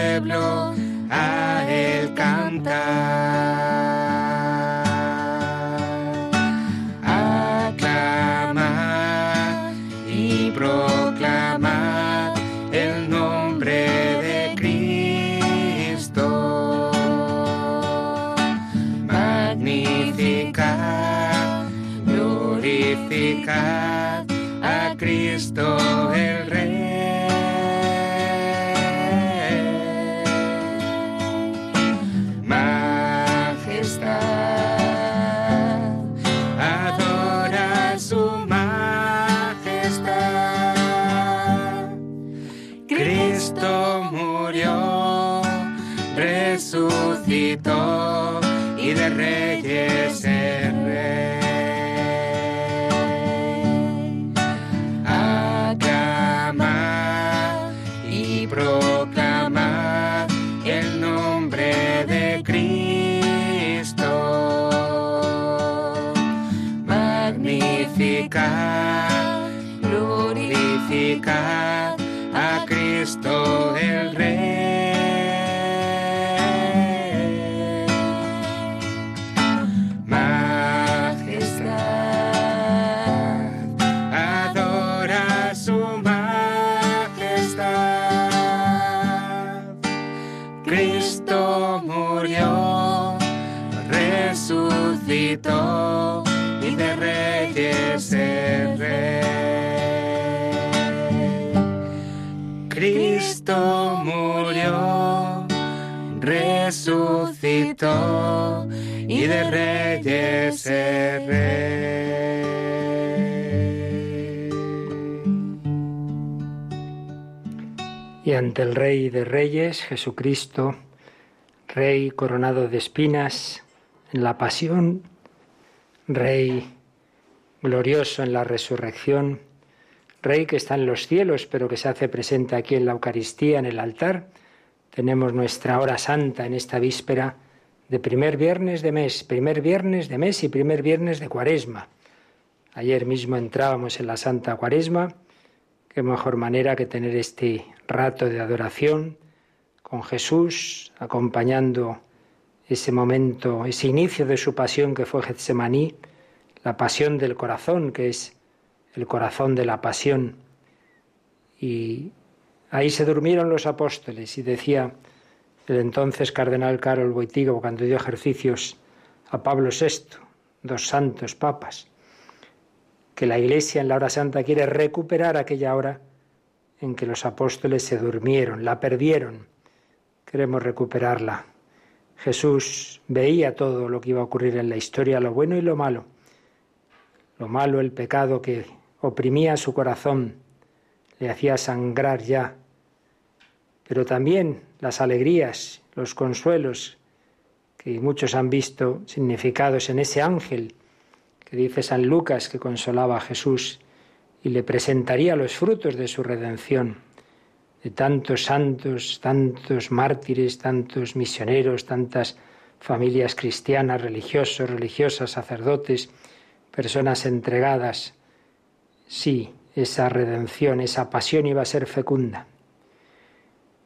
Y Y ante el Rey de Reyes, Jesucristo, Rey coronado de espinas en la pasión, Rey glorioso en la resurrección, Rey que está en los cielos, pero que se hace presente aquí en la Eucaristía, en el altar, tenemos nuestra hora santa en esta víspera de primer viernes de mes, primer viernes de mes y primer viernes de cuaresma. Ayer mismo entrábamos en la Santa Cuaresma. Qué mejor manera que tener este rato de adoración con Jesús, acompañando ese momento, ese inicio de su pasión que fue Getsemaní, la pasión del corazón, que es el corazón de la pasión. Y ahí se durmieron los apóstoles y decía el entonces cardenal Carol Wojtyła cuando dio ejercicios a Pablo VI, dos santos papas, que la Iglesia en la hora santa quiere recuperar aquella hora en que los apóstoles se durmieron, la perdieron. Queremos recuperarla. Jesús veía todo lo que iba a ocurrir en la historia, lo bueno y lo malo. Lo malo, el pecado que oprimía su corazón, le hacía sangrar ya pero también las alegrías, los consuelos que muchos han visto significados en ese ángel que dice San Lucas que consolaba a Jesús y le presentaría los frutos de su redención, de tantos santos, tantos mártires, tantos misioneros, tantas familias cristianas, religiosos, religiosas, sacerdotes, personas entregadas. Sí, esa redención, esa pasión iba a ser fecunda.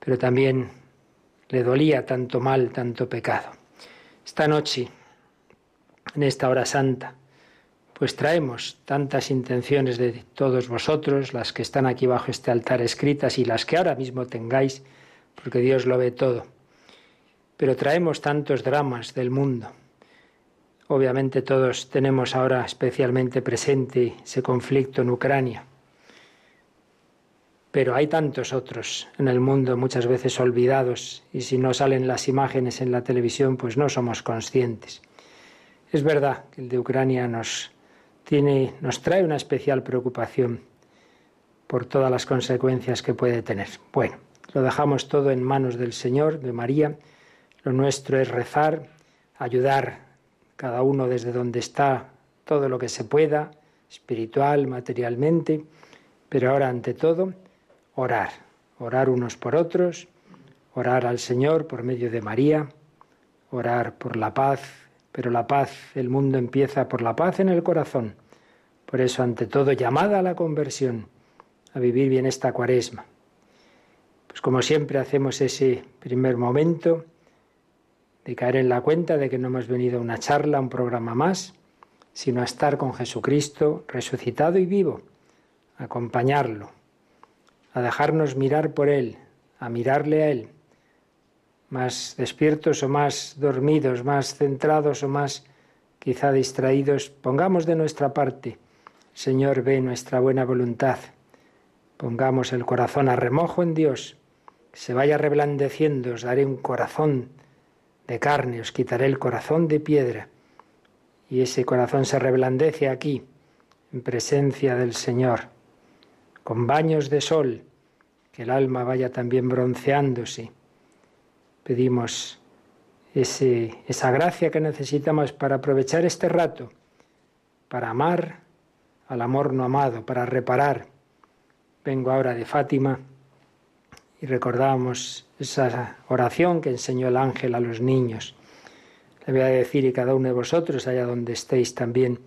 Pero también le dolía tanto mal, tanto pecado. Esta noche, en esta hora santa, pues traemos tantas intenciones de todos vosotros, las que están aquí bajo este altar escritas y las que ahora mismo tengáis, porque Dios lo ve todo. Pero traemos tantos dramas del mundo. Obviamente todos tenemos ahora especialmente presente ese conflicto en Ucrania. Pero hay tantos otros en el mundo muchas veces olvidados y si no salen las imágenes en la televisión pues no somos conscientes. Es verdad que el de Ucrania nos tiene, nos trae una especial preocupación por todas las consecuencias que puede tener. Bueno, lo dejamos todo en manos del Señor, de María. Lo nuestro es rezar, ayudar cada uno desde donde está todo lo que se pueda, espiritual, materialmente, pero ahora ante todo, orar, orar unos por otros, orar al Señor por medio de María, orar por la paz, pero la paz, el mundo empieza por la paz en el corazón. Por eso, ante todo, llamada a la conversión, a vivir bien esta cuaresma. Pues como siempre hacemos ese primer momento de caer en la cuenta de que no hemos venido a una charla, a un programa más, sino a estar con Jesucristo resucitado y vivo, acompañarlo, a dejarnos mirar por Él, a mirarle a Él, más despiertos o más dormidos, más centrados o más quizá distraídos, pongamos de nuestra parte. Señor, ve nuestra buena voluntad. Pongamos el corazón a remojo en Dios. Que se vaya reblandeciendo, os daré un corazón de carne, os quitaré el corazón de piedra. Y ese corazón se reblandece aquí, en presencia del Señor, con baños de sol, que el alma vaya también bronceándose Pedimos ese, esa gracia que necesitamos para aprovechar este rato, para amar al amor no amado, para reparar. Vengo ahora de Fátima y recordamos esa oración que enseñó el ángel a los niños. Le voy a decir y cada uno de vosotros, allá donde estéis también,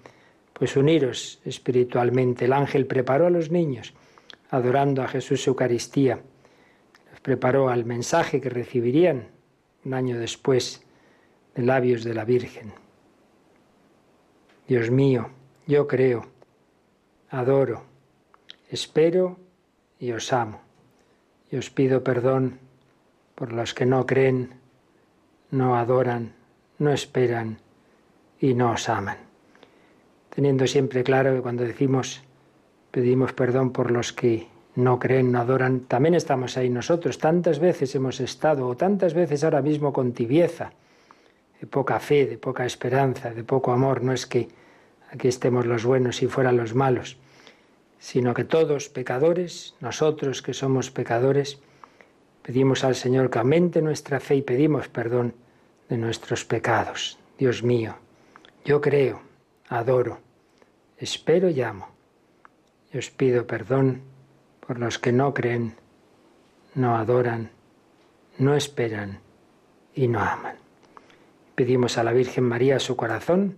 pues uniros espiritualmente. El ángel preparó a los niños, adorando a Jesús Eucaristía preparó al mensaje que recibirían un año después de labios de la Virgen. Dios mío, yo creo, adoro, espero y os amo. Y os pido perdón por los que no creen, no adoran, no esperan y no os aman. Teniendo siempre claro que cuando decimos pedimos perdón por los que no creen, no adoran, también estamos ahí nosotros. Tantas veces hemos estado, o tantas veces ahora mismo con tibieza, de poca fe, de poca esperanza, de poco amor. No es que aquí estemos los buenos y fueran los malos, sino que todos pecadores, nosotros que somos pecadores, pedimos al Señor que aumente nuestra fe y pedimos perdón de nuestros pecados. Dios mío, yo creo, adoro, espero y amo. Y os pido perdón por los que no creen, no adoran, no esperan y no aman. Pedimos a la Virgen María su corazón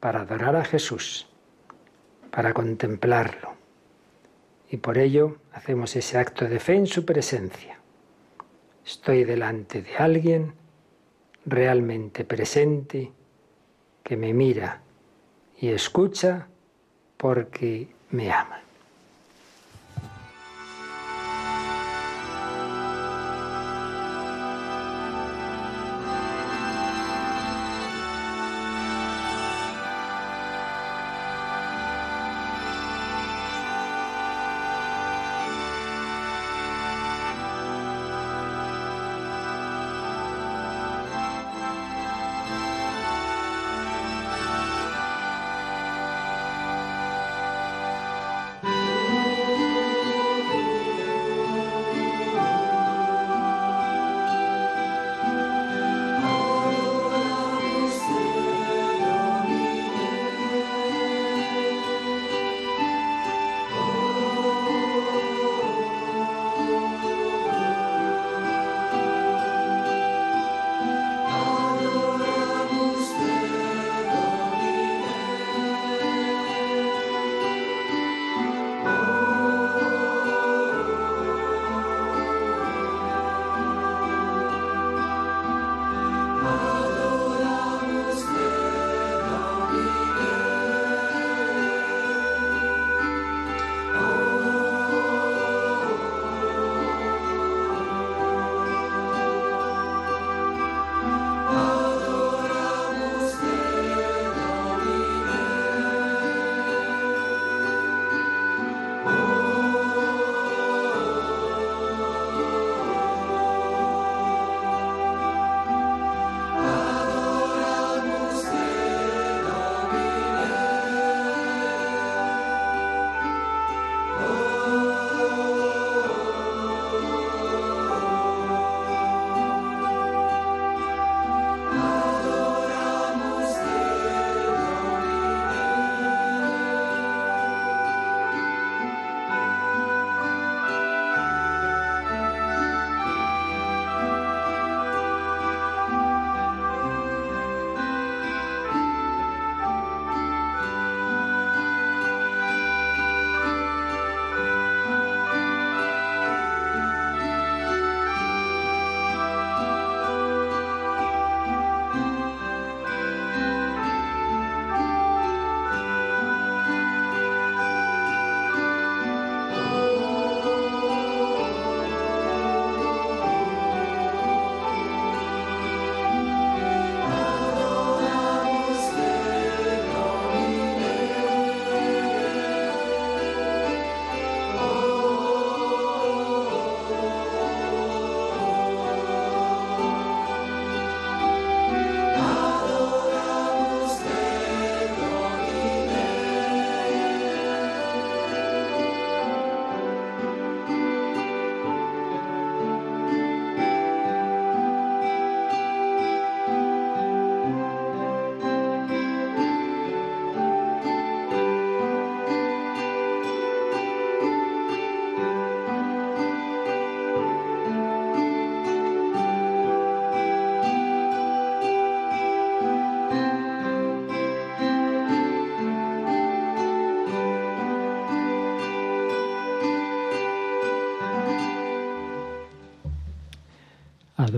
para adorar a Jesús, para contemplarlo. Y por ello hacemos ese acto de fe en su presencia. Estoy delante de alguien realmente presente que me mira y escucha porque me ama.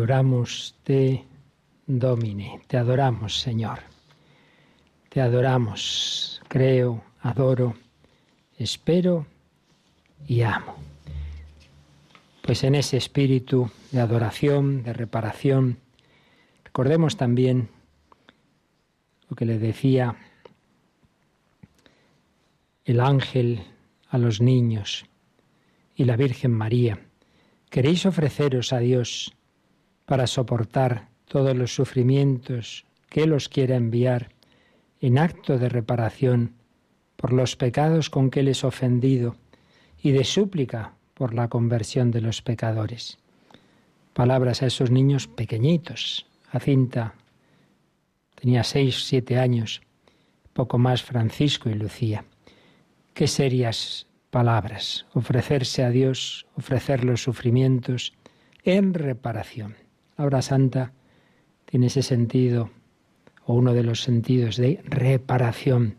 Adoramos te, Domine, te adoramos, Señor. Te adoramos, creo, adoro, espero y amo. Pues en ese espíritu de adoración, de reparación, recordemos también lo que le decía el ángel a los niños y la Virgen María. Queréis ofreceros a Dios para soportar todos los sufrimientos que Él os quiera enviar en acto de reparación por los pecados con que Él es ofendido y de súplica por la conversión de los pecadores. Palabras a esos niños pequeñitos. Jacinta tenía seis, siete años, poco más Francisco y Lucía. Qué serias palabras. Ofrecerse a Dios, ofrecer los sufrimientos en reparación. La santa tiene ese sentido, o uno de los sentidos de reparación.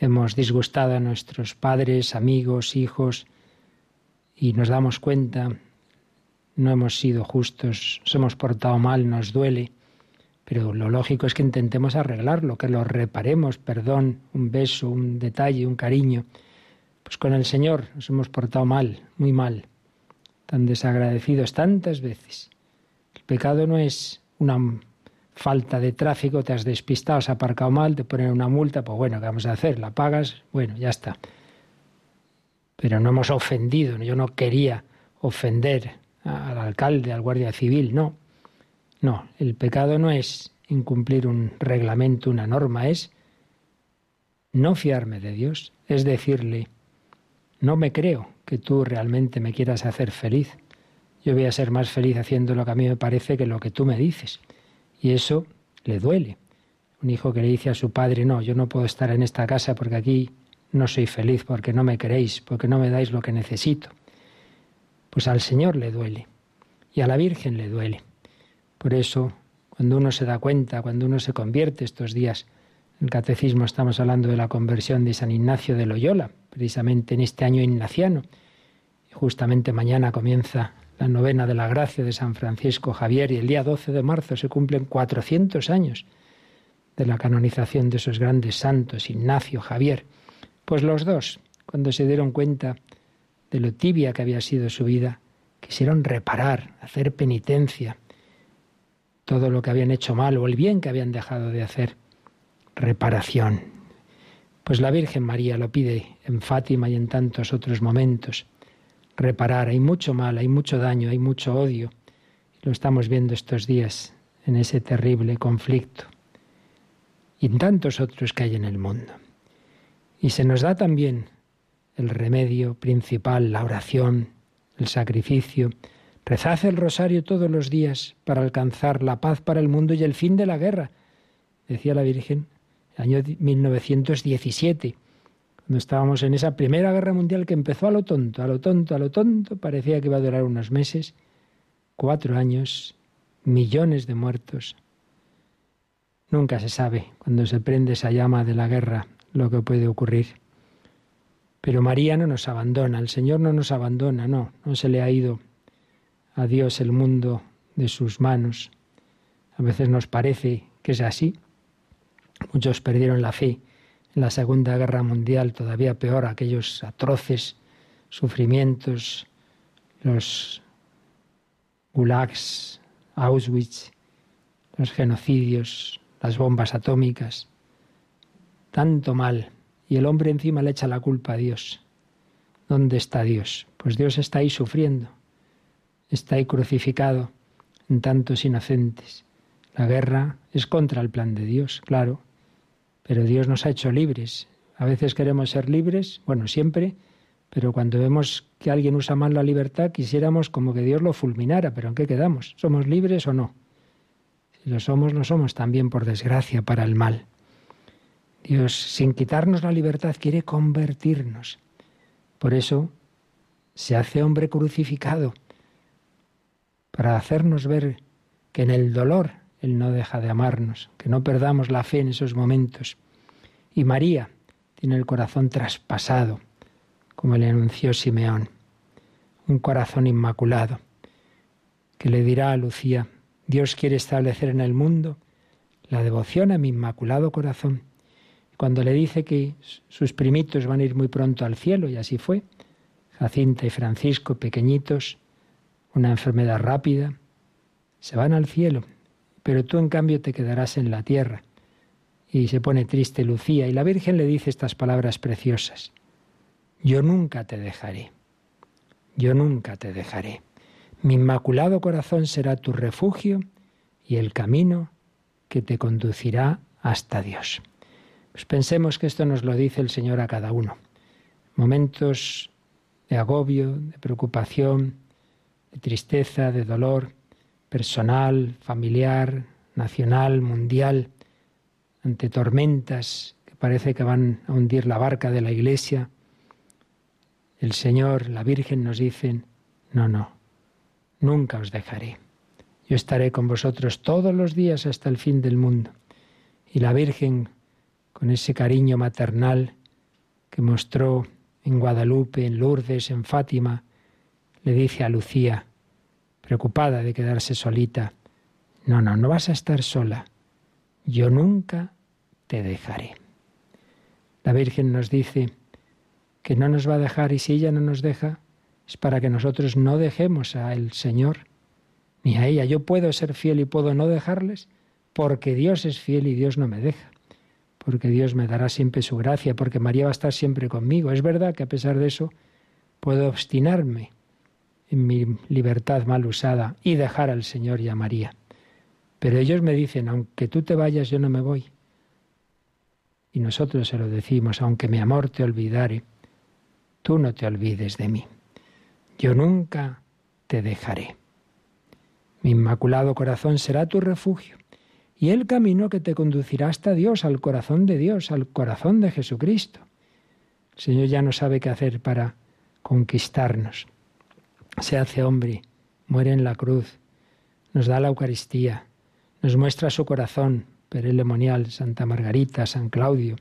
Hemos disgustado a nuestros padres, amigos, hijos, y nos damos cuenta, no hemos sido justos, nos hemos portado mal, nos duele, pero lo lógico es que intentemos arreglarlo, que lo reparemos, perdón, un beso, un detalle, un cariño. Pues con el Señor nos hemos portado mal, muy mal, tan desagradecidos tantas veces. Pecado no es una falta de tráfico, te has despistado, has aparcado mal, te ponen una multa, pues bueno, ¿qué vamos a hacer? La pagas, bueno, ya está. Pero no hemos ofendido, yo no quería ofender al alcalde, al guardia civil, no. No, el pecado no es incumplir un reglamento, una norma, es no fiarme de Dios, es decirle, no me creo que tú realmente me quieras hacer feliz. Yo voy a ser más feliz haciendo lo que a mí me parece que lo que tú me dices. Y eso le duele. Un hijo que le dice a su padre, no, yo no puedo estar en esta casa porque aquí no soy feliz, porque no me queréis, porque no me dais lo que necesito. Pues al Señor le duele y a la Virgen le duele. Por eso, cuando uno se da cuenta, cuando uno se convierte estos días, en el catecismo estamos hablando de la conversión de San Ignacio de Loyola, precisamente en este año ignaciano. Y justamente mañana comienza la novena de la gracia de San Francisco Javier y el día 12 de marzo se cumplen 400 años de la canonización de esos grandes santos, Ignacio, Javier. Pues los dos, cuando se dieron cuenta de lo tibia que había sido su vida, quisieron reparar, hacer penitencia, todo lo que habían hecho mal o el bien que habían dejado de hacer, reparación. Pues la Virgen María lo pide en Fátima y en tantos otros momentos reparar. Hay mucho mal, hay mucho daño, hay mucho odio. Lo estamos viendo estos días en ese terrible conflicto y en tantos otros que hay en el mundo. Y se nos da también el remedio principal, la oración, el sacrificio. Rezad el rosario todos los días para alcanzar la paz para el mundo y el fin de la guerra, decía la Virgen, año 1917 cuando estábamos en esa primera guerra mundial que empezó a lo tonto, a lo tonto, a lo tonto, parecía que iba a durar unos meses, cuatro años, millones de muertos. Nunca se sabe cuando se prende esa llama de la guerra lo que puede ocurrir. Pero María no nos abandona, el Señor no nos abandona, no, no se le ha ido a Dios el mundo de sus manos. A veces nos parece que es así. Muchos perdieron la fe en la Segunda Guerra Mundial, todavía peor, aquellos atroces sufrimientos, los gulags, Auschwitz, los genocidios, las bombas atómicas, tanto mal, y el hombre encima le echa la culpa a Dios. ¿Dónde está Dios? Pues Dios está ahí sufriendo, está ahí crucificado en tantos inocentes. La guerra es contra el plan de Dios, claro, pero Dios nos ha hecho libres. A veces queremos ser libres, bueno, siempre, pero cuando vemos que alguien usa mal la libertad, quisiéramos como que Dios lo fulminara, pero ¿en qué quedamos? ¿Somos libres o no? Si lo somos, no somos también, por desgracia, para el mal. Dios, sin quitarnos la libertad, quiere convertirnos. Por eso se hace hombre crucificado, para hacernos ver que en el dolor él no deja de amarnos, que no perdamos la fe en esos momentos. Y María tiene el corazón traspasado, como le anunció Simeón, un corazón inmaculado. que le dirá a Lucía, Dios quiere establecer en el mundo la devoción a mi inmaculado corazón. Cuando le dice que sus primitos van a ir muy pronto al cielo, y así fue, Jacinta y Francisco, pequeñitos, una enfermedad rápida, se van al cielo, pero tú en cambio te quedarás en la tierra. Y se pone triste Lucía, y la Virgen le dice estas palabras preciosas. Yo nunca te dejaré, yo nunca te dejaré. Mi inmaculado corazón será tu refugio y el camino que te conducirá hasta Dios. Pues pensemos que esto nos lo dice el Señor a cada uno. Momentos de agobio, de preocupación, de tristeza, de dolor personal, familiar, nacional, mundial, ante tormentas que parece que van a hundir la barca de la Iglesia, el Señor, la Virgen nos dicen, no, no, nunca os dejaré. Yo estaré con vosotros todos los días hasta el fin del mundo. Y la Virgen, con ese cariño maternal que mostró en Guadalupe, en Lourdes, en Fátima, le dice a Lucía, preocupada de quedarse solita, no, no, no vas a estar sola. Yo nunca te dejaré. La Virgen nos dice que no nos va a dejar y si ella no nos deja es para que nosotros no dejemos a el Señor ni a ella. Yo puedo ser fiel y puedo no dejarles porque Dios es fiel y Dios no me deja. Porque Dios me dará siempre su gracia, porque María va a estar siempre conmigo. Es verdad que a pesar de eso puedo obstinarme en mi libertad mal usada y dejar al Señor y a María. Pero ellos me dicen, aunque tú te vayas, yo no me voy. Y nosotros se lo decimos, aunque mi amor te olvidare, tú no te olvides de mí. Yo nunca te dejaré. Mi inmaculado corazón será tu refugio y el camino que te conducirá hasta Dios, al corazón de Dios, al corazón de Jesucristo. El Señor ya no sabe qué hacer para conquistarnos. Se hace hombre, muere en la cruz, nos da la Eucaristía, nos muestra su corazón, perelemonial, Santa Margarita, San Claudio,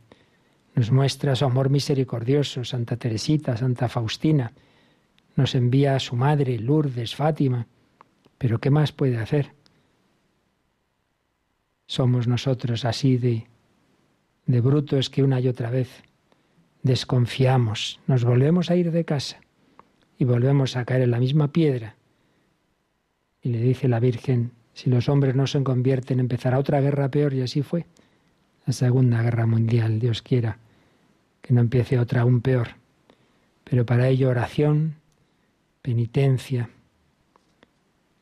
nos muestra su amor misericordioso, Santa Teresita, Santa Faustina, nos envía a su madre, Lourdes, Fátima, pero ¿qué más puede hacer? Somos nosotros así de, de brutos que una y otra vez desconfiamos, nos volvemos a ir de casa y volvemos a caer en la misma piedra. Y le dice la Virgen, si los hombres no se convierten, empezará otra guerra peor y así fue. La Segunda Guerra Mundial, Dios quiera que no empiece otra aún peor. Pero para ello oración, penitencia,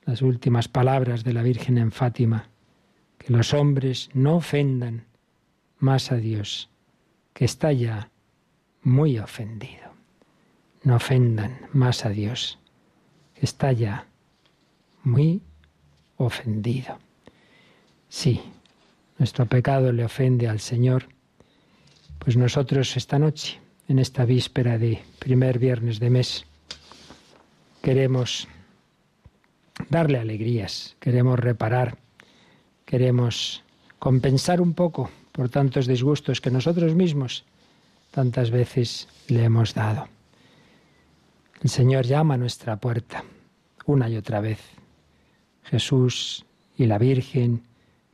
las últimas palabras de la Virgen en Fátima, que los hombres no ofendan más a Dios, que está ya muy ofendido. No ofendan más a Dios, está ya muy ofendido. Sí, nuestro pecado le ofende al Señor, pues nosotros esta noche, en esta víspera de primer viernes de mes, queremos darle alegrías, queremos reparar, queremos compensar un poco por tantos disgustos que nosotros mismos tantas veces le hemos dado. El Señor llama a nuestra puerta una y otra vez. Jesús y la Virgen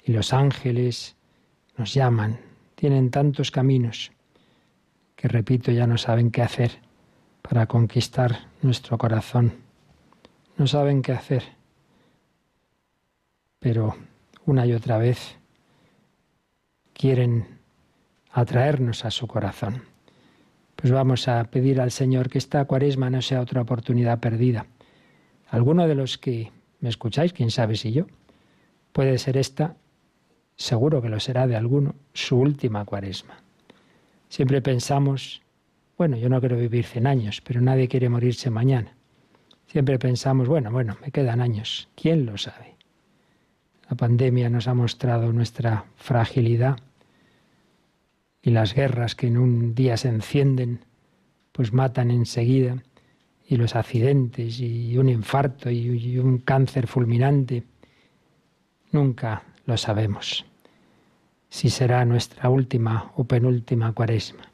y los ángeles nos llaman. Tienen tantos caminos que, repito, ya no saben qué hacer para conquistar nuestro corazón no saben qué hacer. Pero una y otra vez quieren atraernos a su corazón. Pues vamos a pedir al Señor que esta cuaresma no sea otra oportunidad perdida. Alguno de los que me escucháis, quién sabe si yo, puede ser esta, seguro que lo será de alguno, su última cuaresma. Siempre pensamos, bueno, yo no quiero vivir cien años, pero nadie quiere morirse mañana. Siempre pensamos, bueno, bueno, me quedan años. ¿Quién lo sabe? La pandemia nos ha mostrado nuestra fragilidad y las guerras que en un día se encienden, pues matan enseguida, y los accidentes y un infarto y un cáncer fulminante. Nunca lo sabemos si será nuestra última o penúltima cuaresma.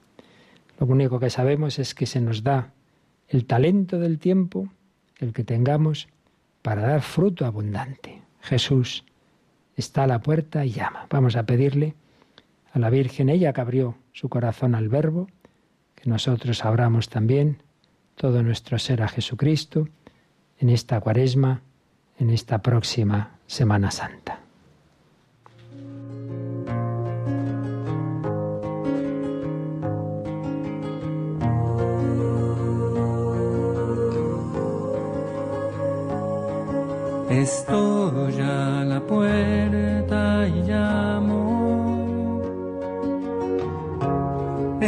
Lo único que sabemos es que se nos da el talento del tiempo el que tengamos para dar fruto abundante. Jesús está a la puerta y llama. Vamos a pedirle a la Virgen, ella que abrió su corazón al Verbo, que nosotros abramos también todo nuestro ser a Jesucristo en esta cuaresma, en esta próxima Semana Santa. Estoy a la puerta y llamo,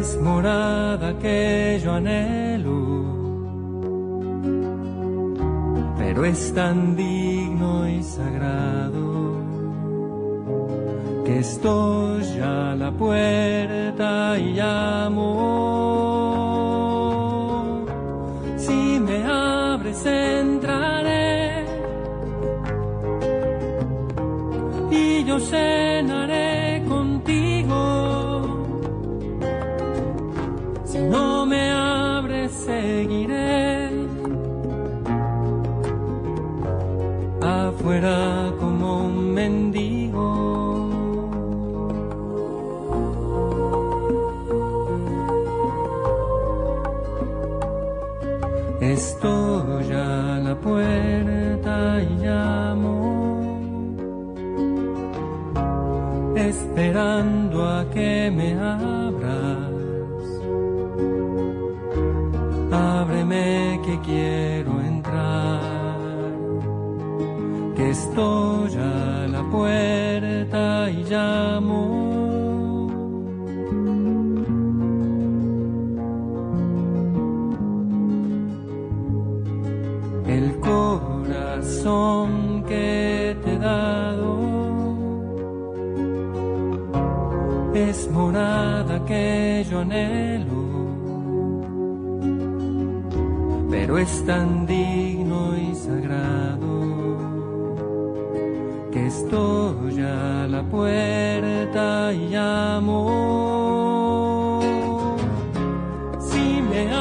es morada que yo anhelo, pero es tan digno y sagrado que estoy a la puerta y llamo. Si me abres entraré yo cenaré que yo anhelo, pero es tan digno y sagrado que estoy a la puerta y llamo. Si me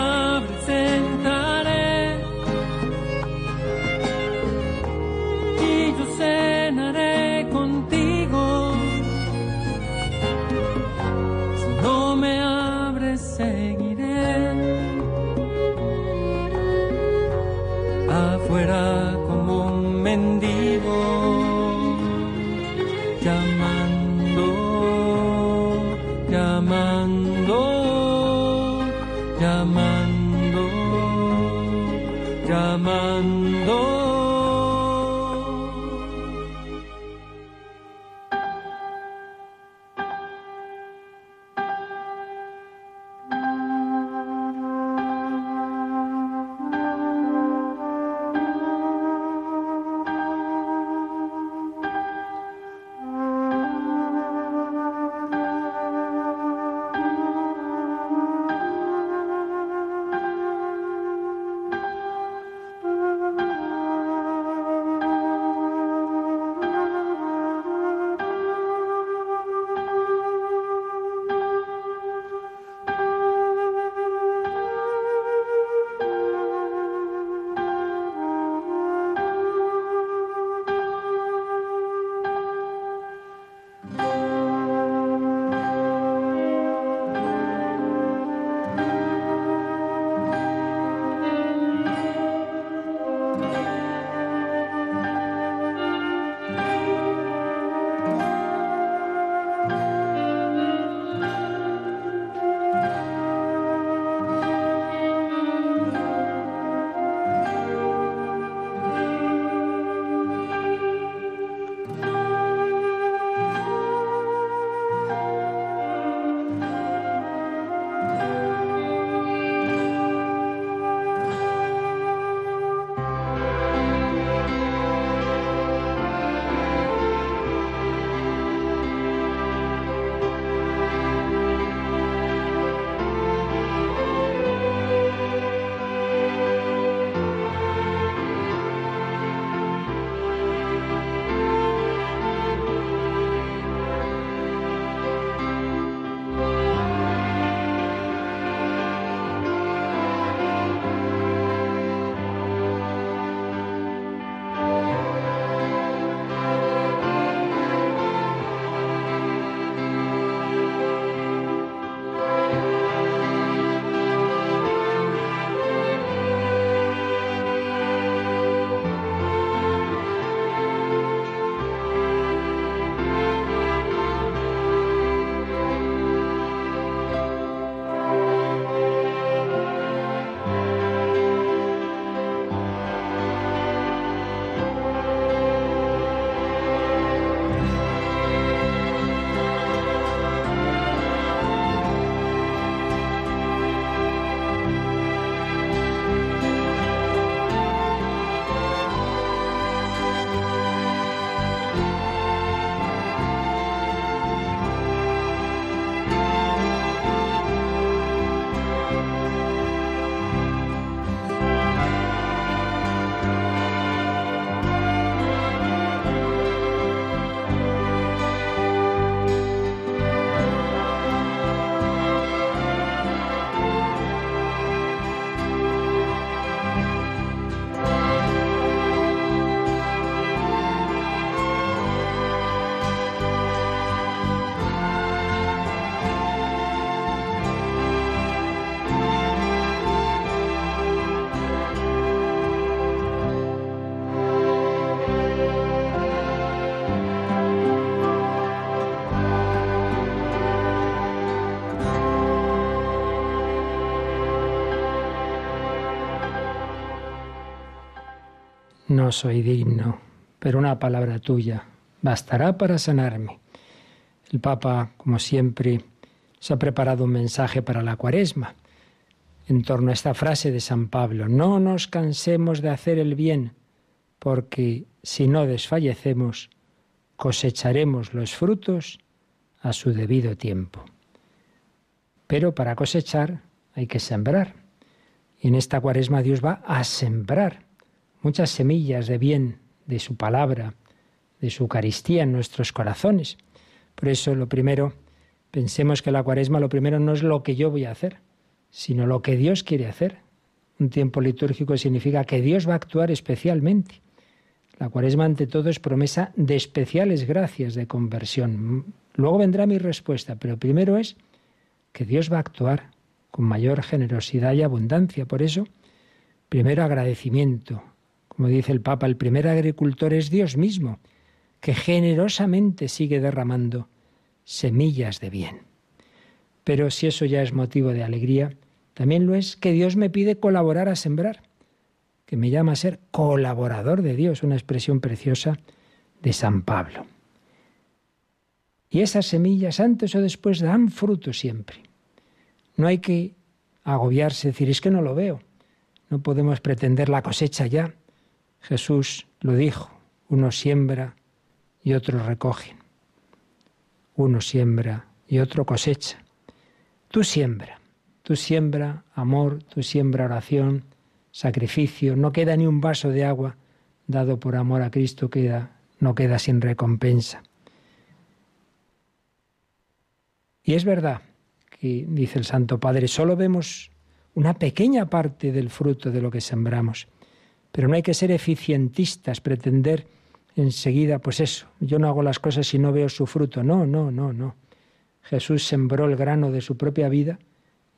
No soy digno, pero una palabra tuya bastará para sanarme. El Papa, como siempre, se ha preparado un mensaje para la cuaresma en torno a esta frase de San Pablo. No nos cansemos de hacer el bien, porque si no desfallecemos, cosecharemos los frutos a su debido tiempo. Pero para cosechar hay que sembrar. Y en esta cuaresma Dios va a sembrar muchas semillas de bien de su palabra, de su Eucaristía en nuestros corazones. Por eso lo primero, pensemos que la cuaresma lo primero no es lo que yo voy a hacer, sino lo que Dios quiere hacer. Un tiempo litúrgico significa que Dios va a actuar especialmente. La cuaresma ante todo es promesa de especiales gracias de conversión. Luego vendrá mi respuesta, pero primero es que Dios va a actuar con mayor generosidad y abundancia. Por eso, primero agradecimiento. Como dice el Papa, el primer agricultor es Dios mismo, que generosamente sigue derramando semillas de bien. Pero si eso ya es motivo de alegría, también lo es que Dios me pide colaborar a sembrar, que me llama a ser colaborador de Dios, una expresión preciosa de San Pablo. Y esas semillas antes o después dan fruto siempre. No hay que agobiarse, decir, es que no lo veo. No podemos pretender la cosecha ya. Jesús lo dijo, uno siembra y otro recoge. Uno siembra y otro cosecha. Tú siembra, tú siembra amor, tú siembra oración, sacrificio. No queda ni un vaso de agua dado por amor a Cristo, queda, no queda sin recompensa. Y es verdad que, dice el Santo Padre, solo vemos una pequeña parte del fruto de lo que sembramos. Pero no hay que ser eficientistas, pretender enseguida, pues eso, yo no hago las cosas si no veo su fruto. No, no, no, no. Jesús sembró el grano de su propia vida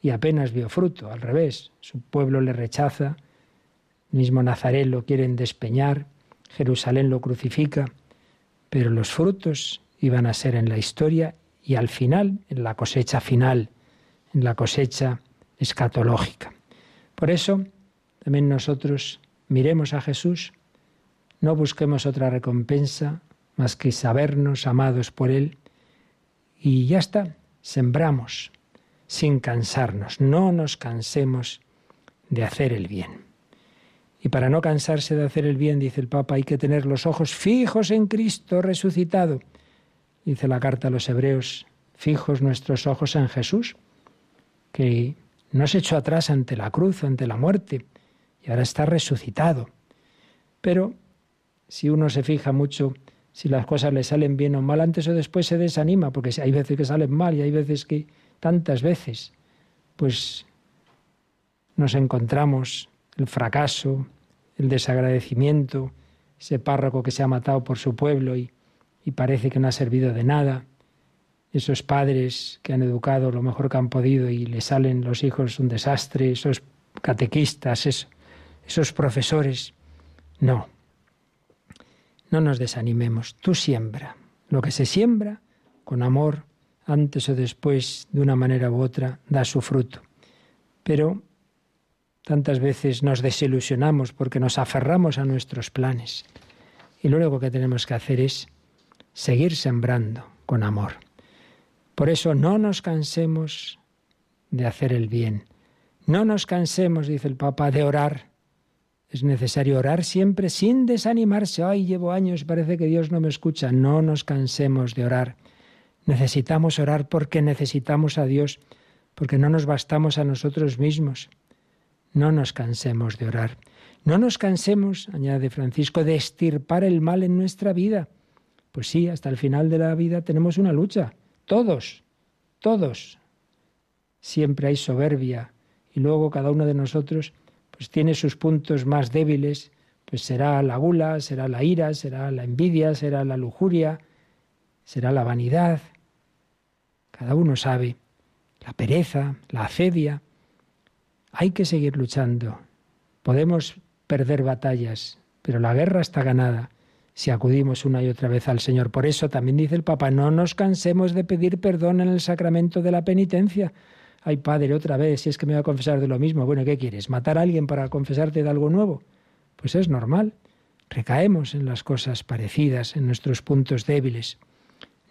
y apenas vio fruto. Al revés, su pueblo le rechaza, mismo Nazaret lo quieren despeñar, Jerusalén lo crucifica, pero los frutos iban a ser en la historia y al final, en la cosecha final, en la cosecha escatológica. Por eso, también nosotros miremos a Jesús, no busquemos otra recompensa más que sabernos amados por Él y ya está, sembramos sin cansarnos, no nos cansemos de hacer el bien. Y para no cansarse de hacer el bien, dice el Papa, hay que tener los ojos fijos en Cristo resucitado dice la carta a los hebreos, fijos nuestros ojos en Jesús, que no se echó atrás ante la cruz, ante la muerte, y ahora está resucitado. Pero si uno se fija mucho si las cosas le salen bien o mal, antes o después se desanima, porque hay veces que salen mal y hay veces que, tantas veces, pues nos encontramos el fracaso, el desagradecimiento, ese párroco que se ha matado por su pueblo y y parece que no ha servido de nada. Esos padres que han educado lo mejor que han podido y le salen los hijos un desastre, esos catequistas, esos profesores. No, no nos desanimemos. Tú siembra. Lo que se siembra con amor, antes o después, de una manera u otra, da su fruto. Pero tantas veces nos desilusionamos porque nos aferramos a nuestros planes. Y lo único que tenemos que hacer es seguir sembrando con amor. Por eso no nos cansemos de hacer el bien. No nos cansemos, dice el Papa, de orar. Es necesario orar siempre sin desanimarse. Ay, llevo años, parece que Dios no me escucha. No nos cansemos de orar. Necesitamos orar porque necesitamos a Dios, porque no nos bastamos a nosotros mismos. No nos cansemos de orar. No nos cansemos, añade Francisco, de estirpar el mal en nuestra vida. Pues sí, hasta el final de la vida tenemos una lucha. Todos, todos. Siempre hay soberbia y luego cada uno de nosotros pues tiene sus puntos más débiles, pues será la gula, será la ira, será la envidia, será la lujuria, será la vanidad. Cada uno sabe, la pereza, la acedia. Hay que seguir luchando. Podemos perder batallas, pero la guerra está ganada si acudimos una y otra vez al Señor. Por eso también dice el Papa, no nos cansemos de pedir perdón en el sacramento de la penitencia. Ay, Padre, otra vez, si es que me voy a confesar de lo mismo. Bueno, ¿qué quieres? ¿Matar a alguien para confesarte de algo nuevo? Pues es normal. Recaemos en las cosas parecidas, en nuestros puntos débiles.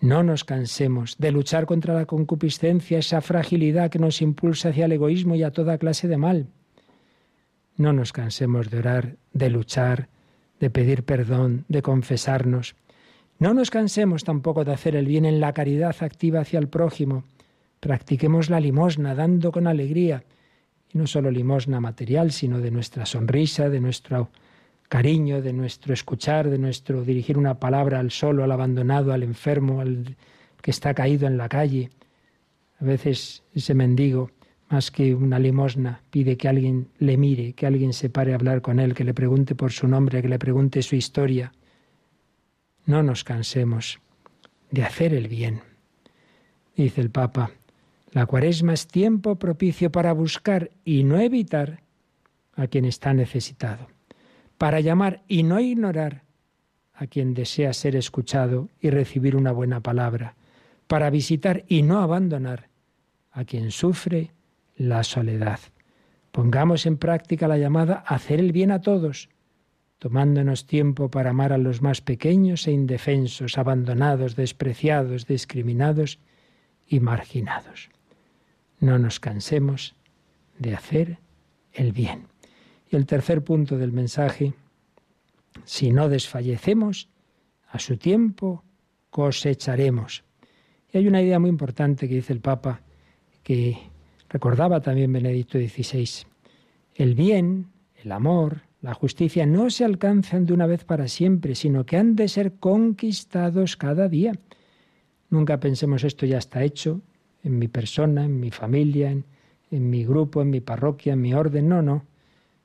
No nos cansemos de luchar contra la concupiscencia, esa fragilidad que nos impulsa hacia el egoísmo y a toda clase de mal. No nos cansemos de orar, de luchar, de pedir perdón, de confesarnos. No nos cansemos tampoco de hacer el bien en la caridad activa hacia el prójimo. Practiquemos la limosna, dando con alegría, y no solo limosna material, sino de nuestra sonrisa, de nuestro cariño, de nuestro escuchar, de nuestro dirigir una palabra al solo, al abandonado, al enfermo, al que está caído en la calle. A veces ese mendigo, más que una limosna, pide que alguien le mire, que alguien se pare a hablar con él, que le pregunte por su nombre, que le pregunte su historia. No nos cansemos de hacer el bien. Dice el Papa, la cuaresma es tiempo propicio para buscar y no evitar a quien está necesitado, para llamar y no ignorar a quien desea ser escuchado y recibir una buena palabra, para visitar y no abandonar a quien sufre la soledad. Pongamos en práctica la llamada a hacer el bien a todos, tomándonos tiempo para amar a los más pequeños e indefensos, abandonados, despreciados, discriminados y marginados. No nos cansemos de hacer el bien. Y el tercer punto del mensaje, si no desfallecemos, a su tiempo cosecharemos. Y hay una idea muy importante que dice el Papa, que recordaba también Benedicto XVI. El bien, el amor, la justicia no se alcanzan de una vez para siempre, sino que han de ser conquistados cada día. Nunca pensemos esto ya está hecho, en mi persona, en mi familia, en, en mi grupo, en mi parroquia, en mi orden. No, no.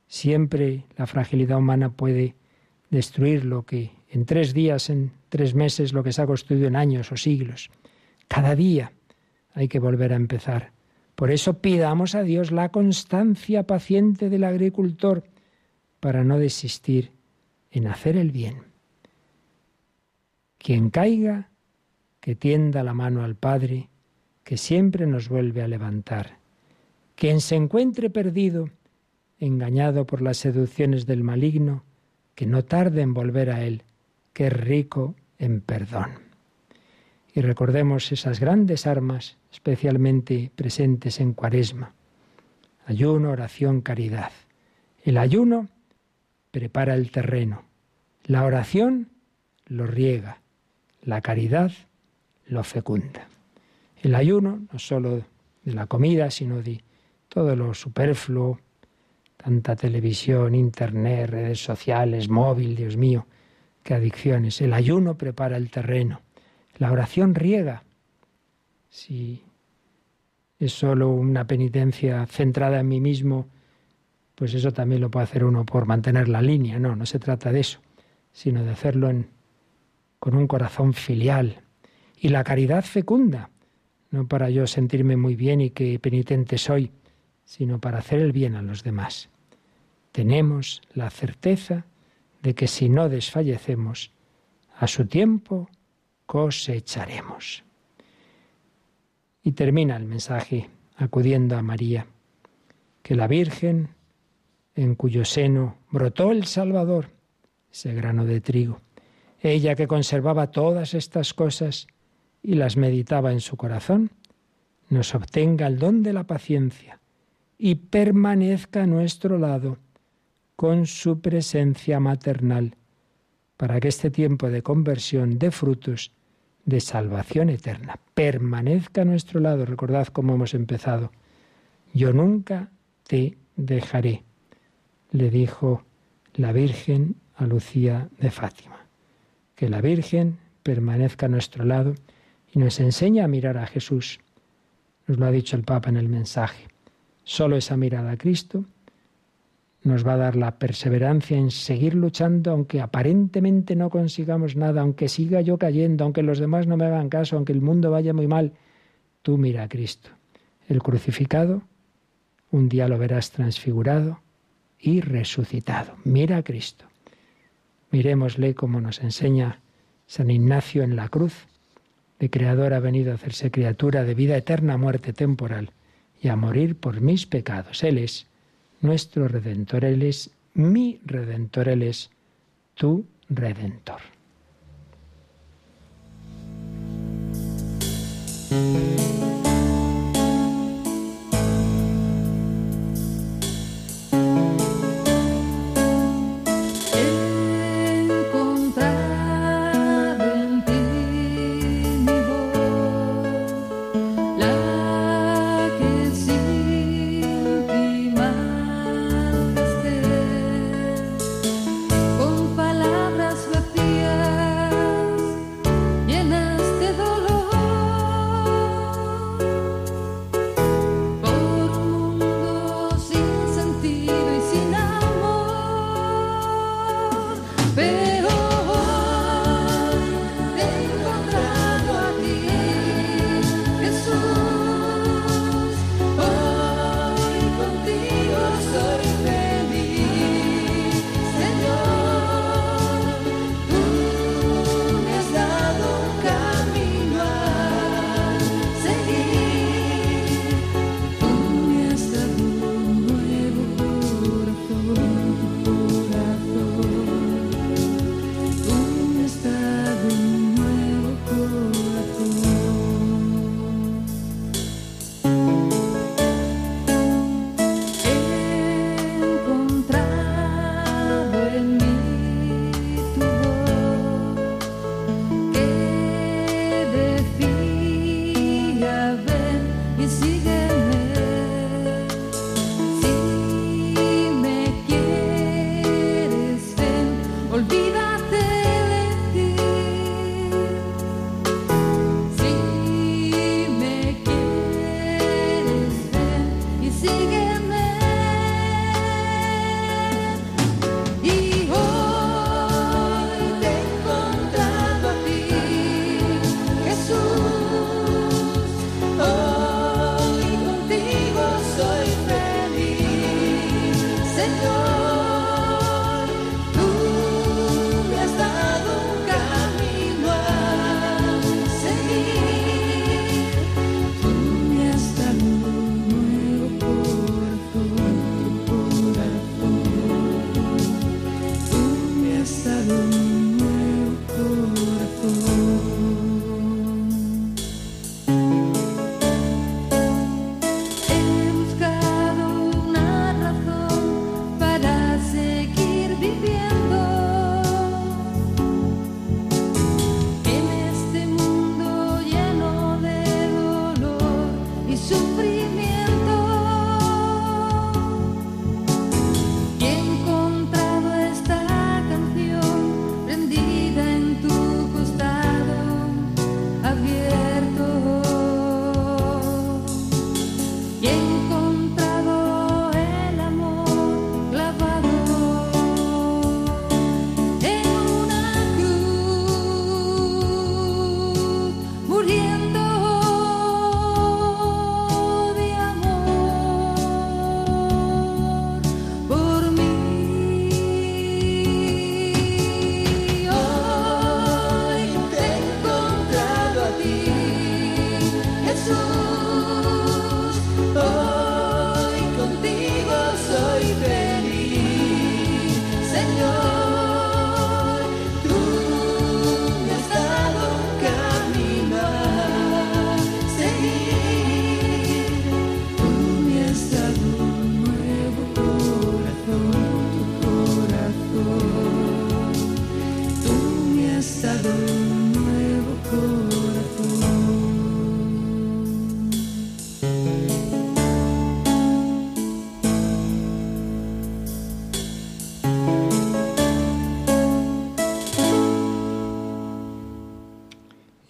Siempre la fragilidad humana puede destruir lo que en tres días, en tres meses, lo que se ha construido en años o siglos. Cada día hay que volver a empezar. Por eso pidamos a Dios la constancia paciente del agricultor para no desistir en hacer el bien. Quien caiga, que tienda la mano al Padre, que siempre nos vuelve a levantar. Quien se encuentre perdido, engañado por las seducciones del maligno, que no tarde en volver a Él, que es rico en perdón. Y recordemos esas grandes armas, especialmente presentes en Cuaresma. Ayuno, oración, caridad. El ayuno prepara el terreno. La oración lo riega. La caridad lo fecunda. El ayuno, no solo de la comida, sino de todo lo superfluo, tanta televisión, internet, redes sociales, móvil, Dios mío, qué adicciones. El ayuno prepara el terreno. La oración riega. Si es solo una penitencia centrada en mí mismo, pues eso también lo puede hacer uno por mantener la línea. No, no se trata de eso, sino de hacerlo con un corazón filial. Y la caridad fecunda, no para yo sentirme muy bien y que penitente soy, sino para hacer el bien a los demás. Tenemos la certeza de que si no desfallecemos, a su tiempo cosecharemos. Y termina el mensaje acudiendo a María, que la Virgen en cuyo seno brotó el Salvador, ese grano de trigo. Ella que conservaba todas estas cosas y las meditaba en su corazón, nos obtenga el don de la paciencia y permanezca a nuestro lado con su presencia maternal, para que este tiempo de conversión dé frutos de salvación eterna. Permanezca a nuestro lado. Recordad cómo hemos empezado. Yo nunca te dejaré le dijo la Virgen a Lucía de Fátima. Que la Virgen permanezca a nuestro lado y nos enseñe a mirar a Jesús. Nos lo ha dicho el Papa en el mensaje. Solo esa mirada a Cristo nos va a dar la perseverancia en seguir luchando, aunque aparentemente no consigamos nada, aunque siga yo cayendo, aunque los demás no me hagan caso, aunque el mundo vaya muy mal. Tú mira a Cristo. El crucificado, un día lo verás transfigurado, y resucitado. Mira a Cristo. Miremosle como nos enseña San Ignacio en la cruz. De Creador ha venido a hacerse criatura de vida eterna, muerte temporal, y a morir por mis pecados. Él es nuestro Redentor, Él es mi Redentor, Él es tu redentor.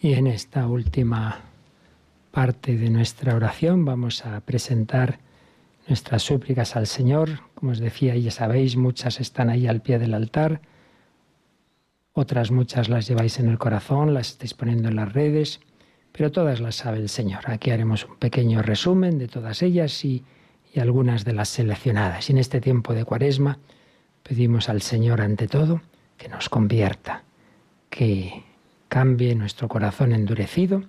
Esta última parte de nuestra oración vamos a presentar nuestras súplicas al Señor. Como os decía, ya sabéis, muchas están ahí al pie del altar, otras muchas las lleváis en el corazón, las estáis poniendo en las redes, pero todas las sabe el Señor. Aquí haremos un pequeño resumen de todas ellas y, y algunas de las seleccionadas. Y en este tiempo de cuaresma pedimos al Señor ante todo que nos convierta, que cambie nuestro corazón endurecido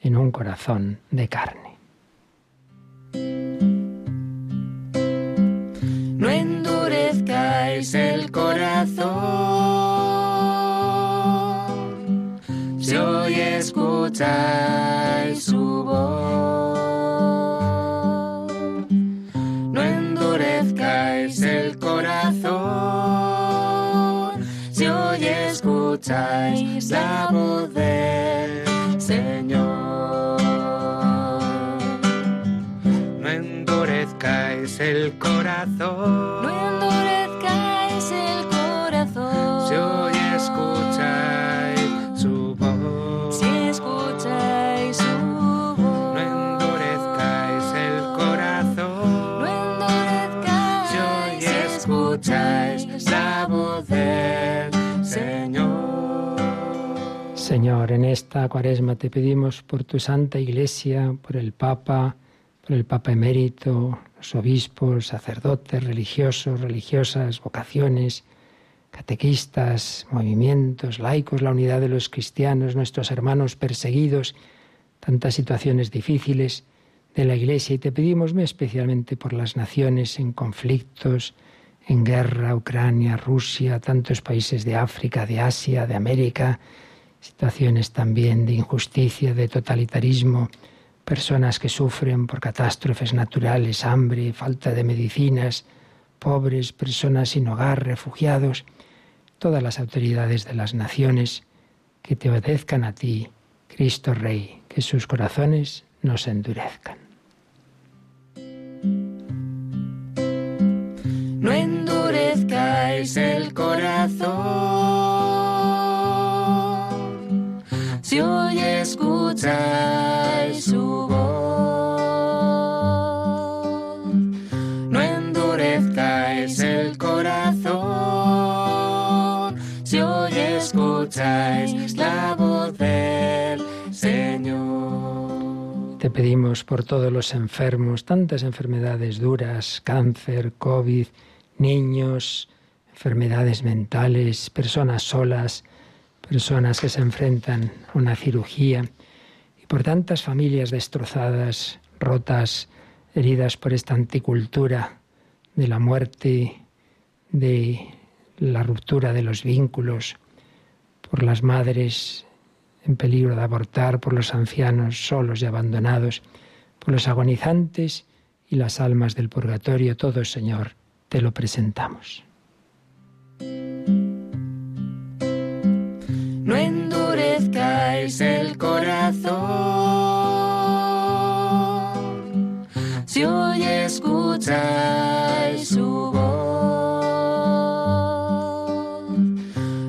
en un corazón de carne. No endurezcáis el corazón, si hoy escucháis su voz. No endurezcáis el corazón escucháis la voz del Señor. No endurezcáis el corazón. No endurezcáis En esta cuaresma te pedimos por tu santa iglesia, por el Papa, por el Papa emérito, los obispos, sacerdotes, religiosos, religiosas, vocaciones, catequistas, movimientos, laicos, la unidad de los cristianos, nuestros hermanos perseguidos, tantas situaciones difíciles de la Iglesia. Y te pedimos muy especialmente por las naciones en conflictos, en guerra, Ucrania, Rusia, tantos países de África, de Asia, de América, situaciones también de injusticia, de totalitarismo, personas que sufren por catástrofes naturales, hambre, falta de medicinas, pobres, personas sin hogar, refugiados, todas las autoridades de las naciones que te obedezcan a ti, Cristo Rey, que sus corazones no se endurezcan. No endurezcáis el corazón. Si hoy escucháis su voz, no endurezcáis el corazón. Si hoy escucháis la voz del Señor. Te pedimos por todos los enfermos, tantas enfermedades duras, cáncer, COVID, niños, enfermedades mentales, personas solas, personas que se enfrentan a una cirugía y por tantas familias destrozadas, rotas, heridas por esta anticultura de la muerte, de la ruptura de los vínculos, por las madres en peligro de abortar, por los ancianos solos y abandonados, por los agonizantes y las almas del purgatorio, todo Señor, te lo presentamos. El corazón. Si hoy escucháis su voz,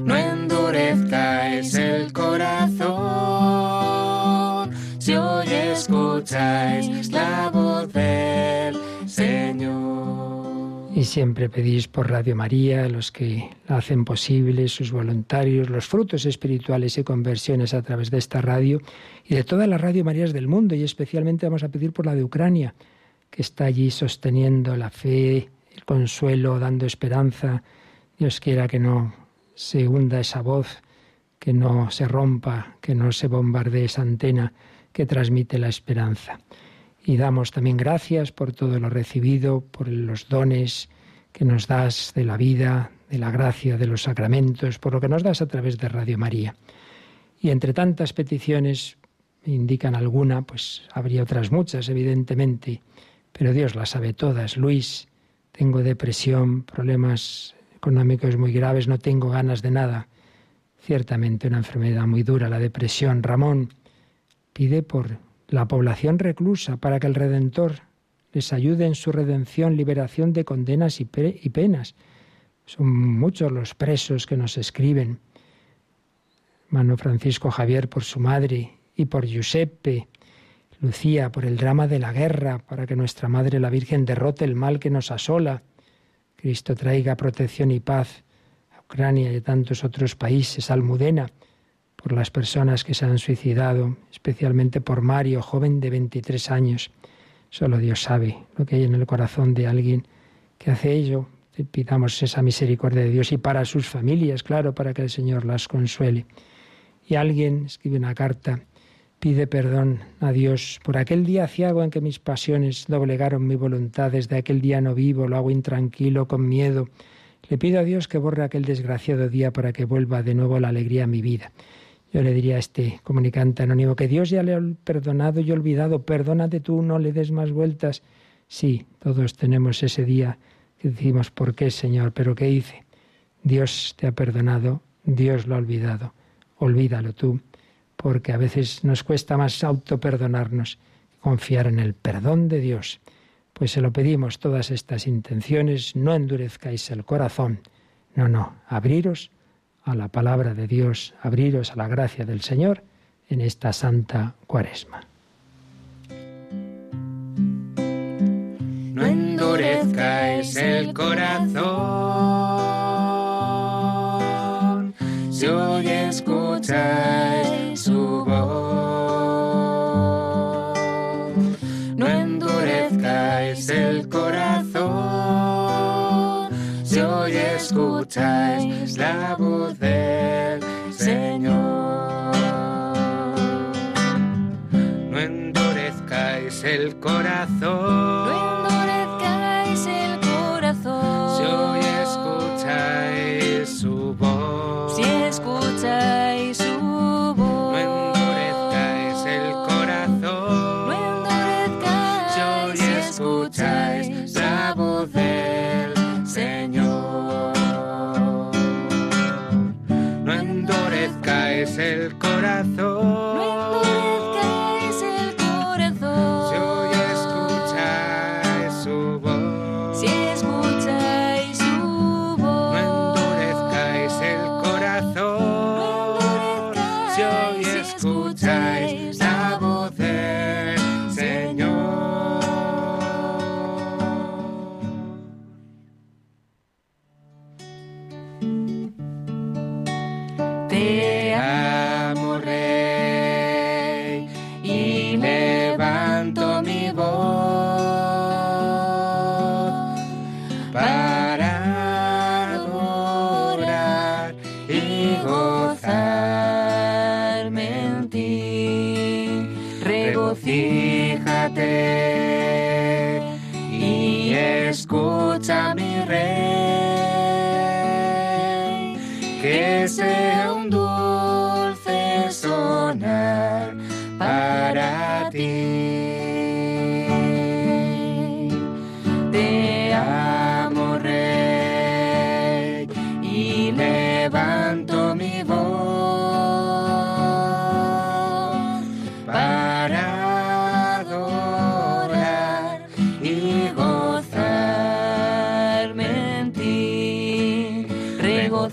no endurezcáis el corazón. Si hoy escucháis la voz. Y siempre pedís por Radio María, los que la hacen posible, sus voluntarios, los frutos espirituales y conversiones a través de esta radio y de todas las Radio Marías del mundo. Y especialmente vamos a pedir por la de Ucrania, que está allí sosteniendo la fe, el consuelo, dando esperanza. Dios quiera que no se hunda esa voz, que no se rompa, que no se bombardee esa antena que transmite la esperanza. Y damos también gracias por todo lo recibido, por los dones que nos das de la vida, de la gracia, de los sacramentos, por lo que nos das a través de Radio María. Y entre tantas peticiones, indican alguna, pues habría otras muchas, evidentemente, pero Dios las sabe todas. Luis, tengo depresión, problemas económicos muy graves, no tengo ganas de nada. Ciertamente una enfermedad muy dura, la depresión. Ramón pide por la población reclusa para que el Redentor les ayude en su redención, liberación de condenas y, y penas. Son muchos los presos que nos escriben. Hermano Francisco Javier por su madre y por Giuseppe, Lucía por el drama de la guerra, para que nuestra Madre la Virgen derrote el mal que nos asola. Cristo traiga protección y paz a Ucrania y a tantos otros países. Almudena por las personas que se han suicidado, especialmente por Mario, joven de 23 años. Solo Dios sabe lo que hay en el corazón de alguien que hace ello. Pidamos esa misericordia de Dios y para sus familias, claro, para que el Señor las consuele. Y alguien escribe una carta, pide perdón a Dios por aquel día ciago en que mis pasiones doblegaron mi voluntad. Desde aquel día no vivo, lo hago intranquilo, con miedo. Le pido a Dios que borre aquel desgraciado día para que vuelva de nuevo la alegría a mi vida. Yo le diría a este comunicante anónimo que Dios ya le ha perdonado y olvidado, perdónate tú, no le des más vueltas. Sí, todos tenemos ese día que decimos, ¿por qué, Señor? ¿Pero qué hice? Dios te ha perdonado, Dios lo ha olvidado. Olvídalo tú, porque a veces nos cuesta más autoperdonarnos confiar en el perdón de Dios. Pues se lo pedimos todas estas intenciones, no endurezcáis el corazón. No, no, abriros a la palabra de Dios, abriros a la gracia del Señor en esta santa cuaresma. No endurezcáis el corazón si hoy escucháis su escucháis la voz del Señor. No endurezcáis el corazón.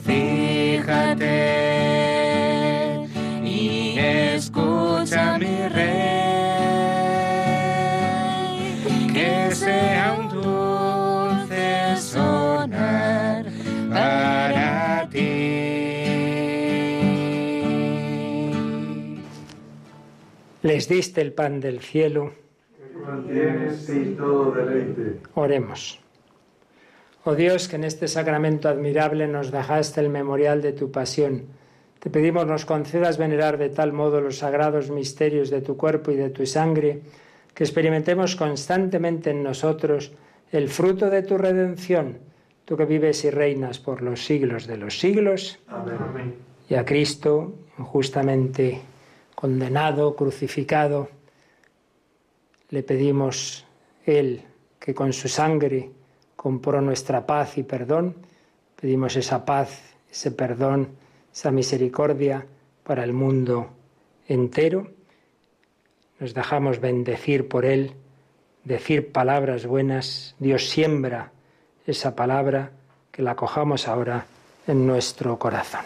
Regocíjate y escucha mi rey, que sea un dulce sonar para ti. Les diste el pan del cielo, mantienes sin todo deleite. oremos. Oh Dios, que en este sacramento admirable nos dejaste el memorial de tu pasión, te pedimos nos concedas venerar de tal modo los sagrados misterios de tu cuerpo y de tu sangre, que experimentemos constantemente en nosotros el fruto de tu redención, tú que vives y reinas por los siglos de los siglos, Amén. y a Cristo, injustamente condenado, crucificado, le pedimos Él que con su sangre compró nuestra paz y perdón. Pedimos esa paz, ese perdón, esa misericordia para el mundo entero. Nos dejamos bendecir por Él, decir palabras buenas. Dios siembra esa palabra que la cojamos ahora en nuestro corazón.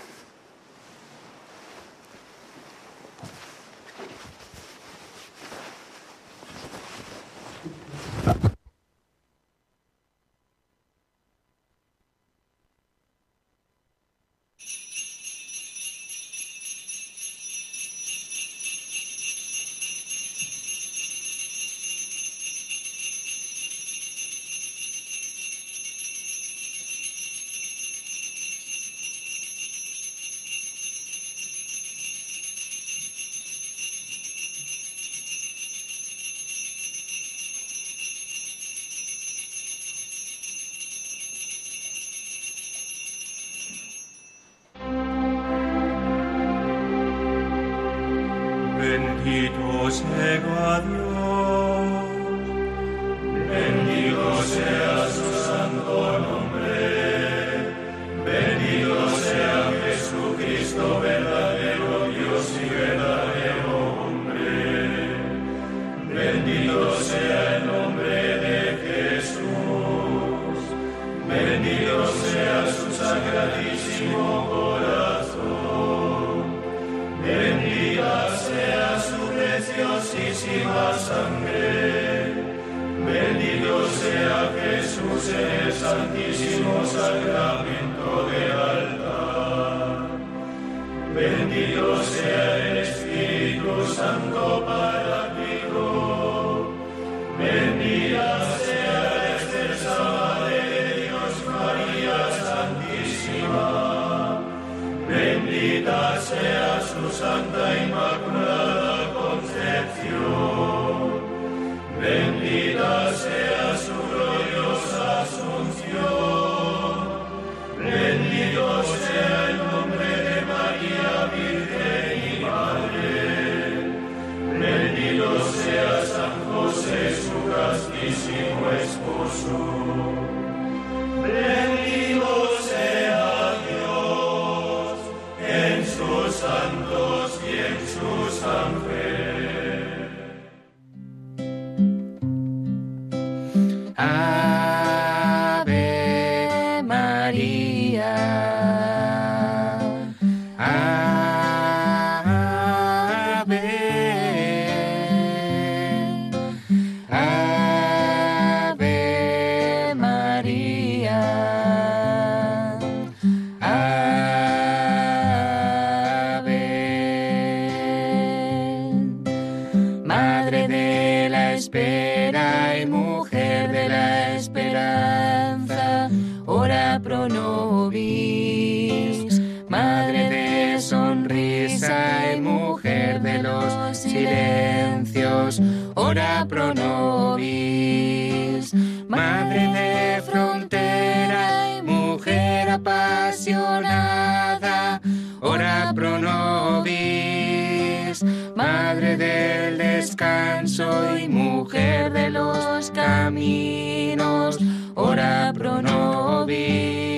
descanso y mujer de los caminos, ora pro nobis.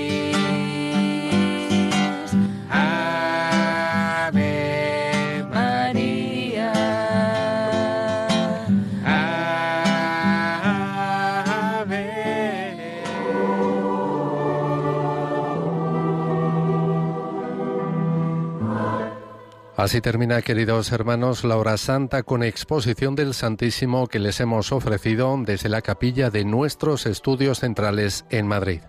Así termina, queridos hermanos, la hora santa con exposición del Santísimo que les hemos ofrecido desde la capilla de nuestros estudios centrales en Madrid.